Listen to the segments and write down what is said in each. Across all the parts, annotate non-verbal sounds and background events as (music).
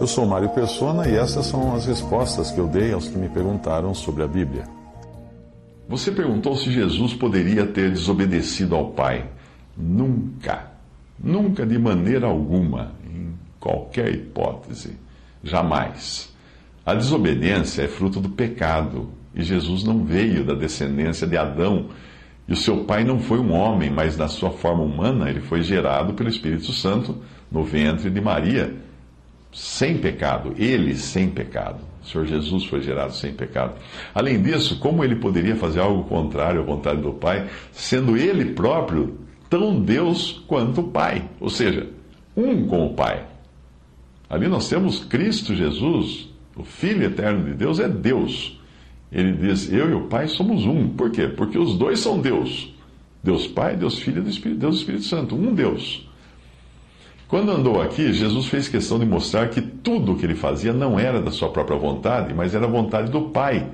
Eu sou Mário Persona e essas são as respostas que eu dei aos que me perguntaram sobre a Bíblia. Você perguntou se Jesus poderia ter desobedecido ao Pai. Nunca. Nunca, de maneira alguma, em qualquer hipótese. Jamais. A desobediência é fruto do pecado. E Jesus não veio da descendência de Adão. E o seu pai não foi um homem, mas na sua forma humana ele foi gerado pelo Espírito Santo no ventre de Maria sem pecado, ele sem pecado. O Senhor Jesus foi gerado sem pecado. Além disso, como ele poderia fazer algo contrário à vontade do Pai, sendo ele próprio tão Deus quanto o Pai, ou seja, um com o Pai? Ali nós temos Cristo Jesus, o Filho eterno de Deus, é Deus. Ele diz: Eu e o Pai somos um. Por quê? Porque os dois são Deus. Deus Pai, Deus Filho e Deus Espírito Santo. Um Deus. Quando andou aqui, Jesus fez questão de mostrar que tudo o que ele fazia não era da sua própria vontade, mas era a vontade do Pai,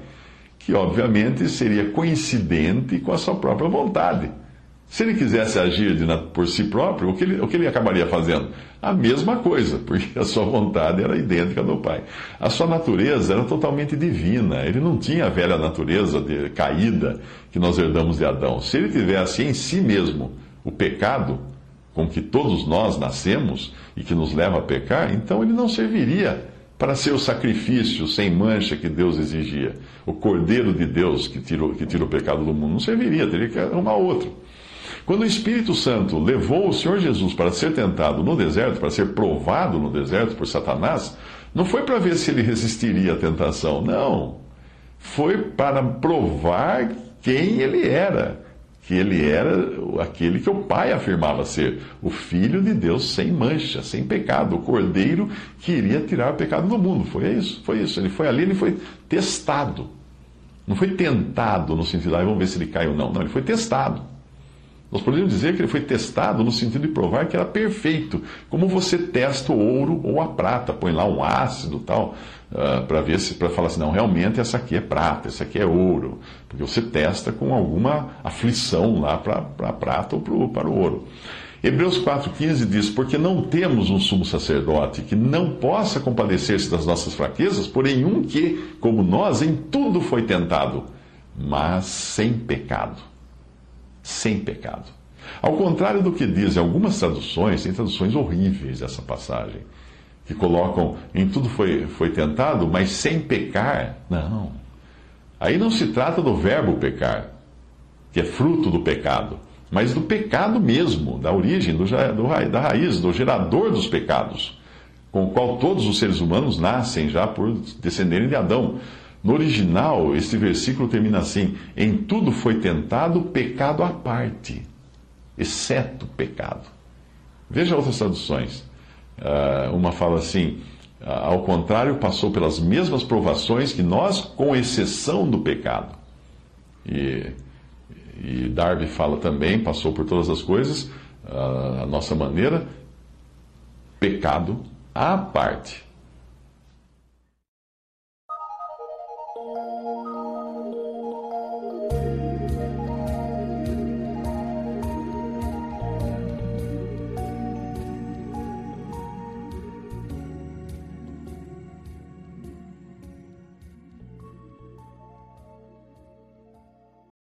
que obviamente seria coincidente com a sua própria vontade. Se ele quisesse agir de, por si próprio, o que, ele, o que ele acabaria fazendo? A mesma coisa, (laughs) porque a sua vontade era idêntica do Pai. A sua natureza era totalmente divina. Ele não tinha a velha natureza de, caída que nós herdamos de Adão. Se ele tivesse em si mesmo o pecado, com que todos nós nascemos e que nos leva a pecar, então ele não serviria para ser o sacrifício sem mancha que Deus exigia. O Cordeiro de Deus que tira, que tira o pecado do mundo não serviria, teria que arrumar outro. Quando o Espírito Santo levou o Senhor Jesus para ser tentado no deserto, para ser provado no deserto por Satanás, não foi para ver se ele resistiria à tentação, não. Foi para provar quem ele era que ele era aquele que o pai afirmava ser, o Filho de Deus sem mancha, sem pecado, o Cordeiro que iria tirar o pecado do mundo. Foi isso, foi isso. Ele foi ali, ele foi testado. Não foi tentado no sentido, ah, vamos ver se ele cai ou não. Não, ele foi testado. Nós podemos dizer que ele foi testado no sentido de provar que era perfeito, como você testa o ouro ou a prata, põe lá um ácido tal, uh, para ver se para falar assim, não, realmente essa aqui é prata, essa aqui é ouro, porque você testa com alguma aflição lá para a prata ou pro, para o ouro. Hebreus 4,15 diz: Porque não temos um sumo sacerdote que não possa compadecer-se das nossas fraquezas, porém um que, como nós, em tudo foi tentado, mas sem pecado sem pecado. Ao contrário do que dizem algumas traduções, tem traduções horríveis dessa passagem, que colocam em tudo foi, foi tentado, mas sem pecar. Não. Aí não se trata do verbo pecar, que é fruto do pecado, mas do pecado mesmo, da origem, do, do, da raiz, do gerador dos pecados, com o qual todos os seres humanos nascem já por descenderem de Adão. No original, este versículo termina assim: Em tudo foi tentado pecado à parte, exceto pecado. Veja outras traduções. Uh, uma fala assim: ah, Ao contrário, passou pelas mesmas provações que nós, com exceção do pecado. E, e Darby fala também: passou por todas as coisas, uh, a nossa maneira, pecado à parte.